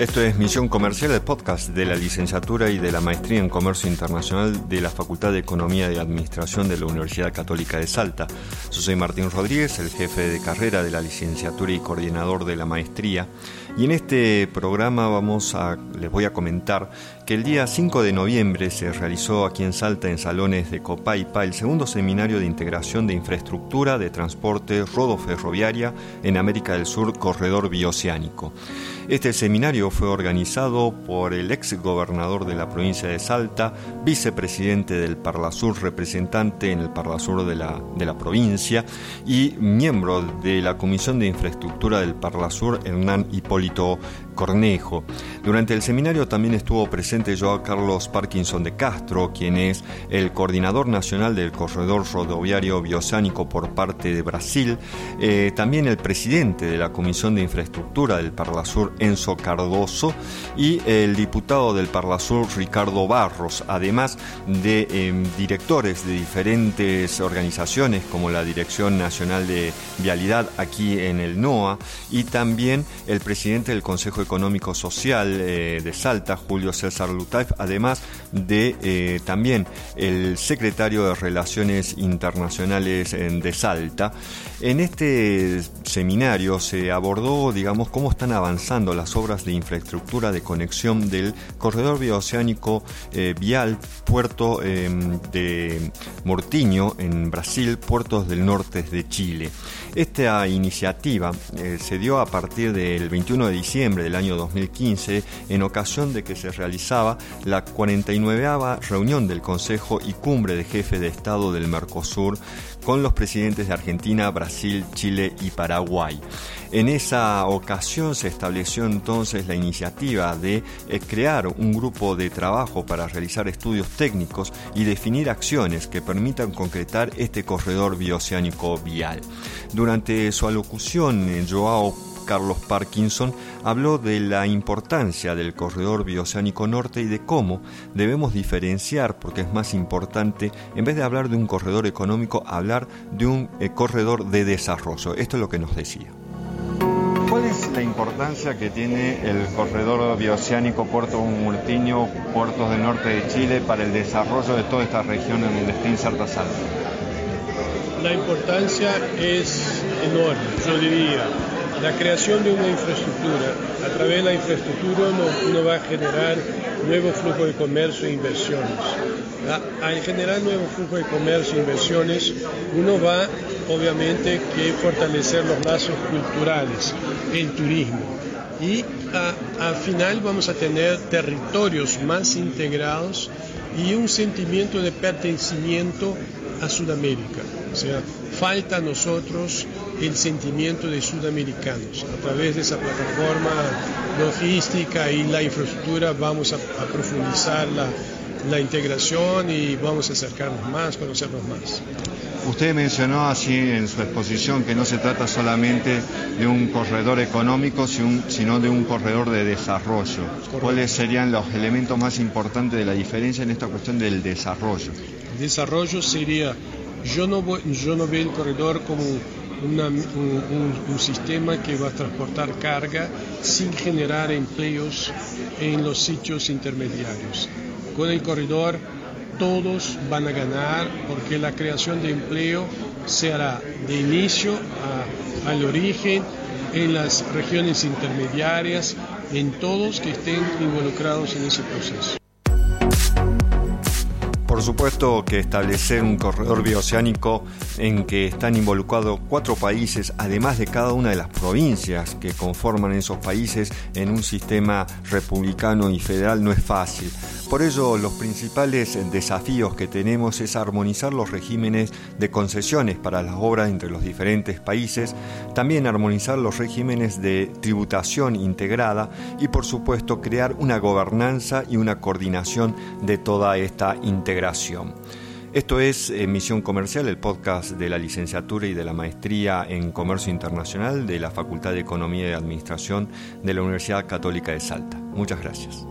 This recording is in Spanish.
Esto es Misión Comercial, el podcast de la licenciatura y de la maestría en Comercio Internacional de la Facultad de Economía y Administración de la Universidad Católica de Salta. Yo soy Martín Rodríguez, el jefe de carrera de la licenciatura y coordinador de la maestría. Y en este programa vamos a, les voy a comentar que el día 5 de noviembre se realizó aquí en Salta, en salones de Copaipa, el segundo seminario de integración de infraestructura de transporte rodoferroviaria en América del Sur, Corredor Bioceánico. Este seminario fue organizado por el ex gobernador de la provincia de Salta, vicepresidente del Parlasur, representante en el Parlasur de la, de la provincia y miembro de la Comisión de Infraestructura del Parlasur, Hernán Hipólito Cornejo. Durante el seminario también estuvo presente Joao Carlos Parkinson de Castro, quien es el coordinador nacional del corredor rodoviario biosánico por parte de Brasil, eh, también el presidente de la Comisión de Infraestructura del Parlasur, Enzo Y el diputado del Parlasur, Ricardo Barros, además de em, directores de diferentes organizaciones como la Dirección Nacional de Vialidad aquí en el NOA y también el presidente del Consejo Económico Social eh, de Salta, Julio César Lutaif, además de eh, también el secretario de Relaciones Internacionales de Salta. En este seminario se abordó, digamos, cómo están avanzando las obras de infraestructura de conexión del corredor bioceánico eh, vial Puerto em, de Mortiño en Brasil, puertos del norte de Chile. Esta iniciativa se dio a partir del 21 de diciembre del año 2015 en ocasión de que se realizaba la 49 reunión del Consejo y Cumbre de Jefes de Estado del Mercosur con los presidentes de Argentina, Brasil, Chile y Paraguay. En esa ocasión se estableció entonces la iniciativa de eh, crear un grupo de trabajo para realizar estudios técnicos y definir acciones que permitan concretar este corredor bioceánico vial. Durante su alocución, Joao Carlos Parkinson habló de la importancia del corredor bioceánico norte y de cómo debemos diferenciar, porque es más importante, en vez de hablar de un corredor económico, hablar de un eh, corredor de desarrollo. Esto es lo que nos decía. ¿Cuál es la importancia que tiene el corredor bioceánico Puerto Murtiño, puertos del norte de Chile, para el desarrollo de toda esta región en donde está inserta Salta? La importancia es enorme, yo diría la creación de una infraestructura. A través de la infraestructura uno, va a generar nuevo flujo de comercio e inversiones. Al generar nuevo flujo de comercio e inversiones, uno va obviamente que fortalecer los lazos culturales, el turismo. Y al final vamos a tener territorios más integrados y un sentimiento de pertenecimiento a Sudamérica. Falta a nosotros el sentimiento de sudamericanos. A través de esa plataforma logística y la infraestructura vamos a, profundizar la, la integración y vamos a acercarnos más, conocernos más. Usted mencionó así en su exposición que no se trata solamente de un corredor económico, sino de un corredor de desarrollo. ¿Cuáles serían los elementos más importantes de la diferencia en esta cuestión del desarrollo? desarrollo sería, yo no, no veo el corredor como un, sistema que va a transportar carga sin generar empleos en los sitios intermediarios. Con el corredor todos van a ganar porque la creación de empleo se hará de inicio al origen, en las regiones intermediarias, en todos que estén involucrados en ese proceso. Por supuesto que establecer un corredor bioceánico en que están involucrados cuatro países, además de cada una de las provincias que conforman esos países en un sistema republicano y federal, no es fácil. Por ello, los principales desafíos que tenemos es armonizar los regímenes de concesiones para las obras entre los diferentes países, también armonizar los regímenes de tributación integrada y, por supuesto, crear una gobernanza y una coordinación de toda esta integración. Esto es Misión Comercial, el podcast de la licenciatura y de la maestría en Comercio Internacional de la Facultad de Economía y Administración de la Universidad Católica de Salta. Muchas gracias.